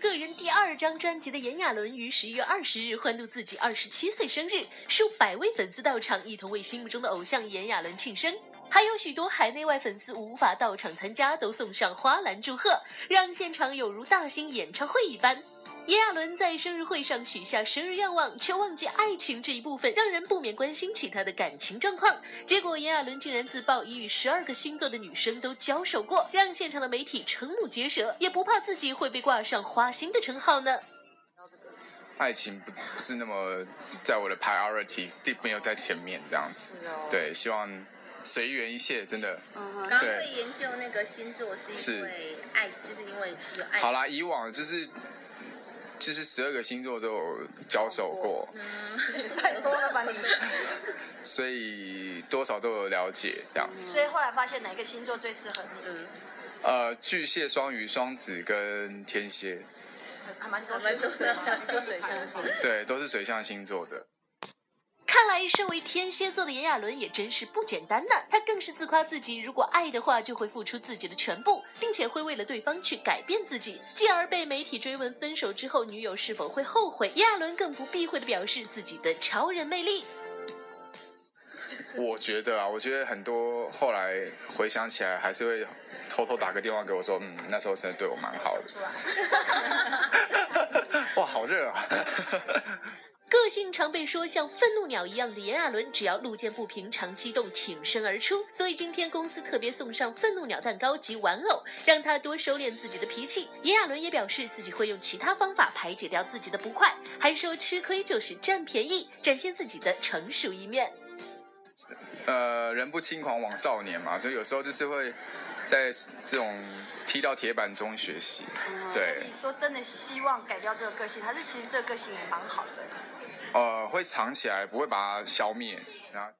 个人第二张专辑的炎亚纶于十一月二十日欢度自己二十七岁生日，数百位粉丝到场，一同为心目中的偶像炎亚纶庆生。还有许多海内外粉丝无法到场参加，都送上花篮祝贺，让现场有如大型演唱会一般。炎亚纶在生日会上许下生日愿望，却忘记爱情这一部分，让人不免关心起他的感情状况。结果炎亚纶竟然自曝已与十二个星座的女生都交手过，让现场的媒体瞠目结舌，也不怕自己会被挂上花心的称号呢。爱情不不是那么在我的 priority，没有在前面这样子。对，希望随缘一切，真的。嗯刚刚会研究那个星座，是因为爱，就是因为有爱。好啦，以往就是。就是十二个星座都有交手过，嗯 太多了吧你？所以多少都有了解这样子。所以后来发现哪个星座最适合你？呃，巨蟹、双鱼、双子跟天蝎。还蛮多水象，就水象星。对，都是水象星座的。看来，身为天蝎座的炎亚纶也真是不简单呢。他更是自夸自己，如果爱的话，就会付出自己的全部，并且会为了对方去改变自己。继而被媒体追问分手之后女友是否会后悔，炎亚纶更不避讳的表示自己的超人魅力。我觉得啊，我觉得很多后来回想起来，还是会偷偷打个电话给我说，嗯，那时候真的对我蛮好的。哇，好热啊！个性常被说像愤怒鸟一样的炎亚纶，只要路见不平常激动挺身而出，所以今天公司特别送上愤怒鸟蛋糕及玩偶，让他多收敛自己的脾气。炎亚纶也表示自己会用其他方法排解掉自己的不快，还说吃亏就是占便宜，展现自己的成熟一面。呃，人不轻狂枉少年嘛，所以有时候就是会在这种踢到铁板中学习。对，你说真的希望改掉这个个性，还是其实这个个性也蛮好的？会藏起来，不会把它消灭，然后。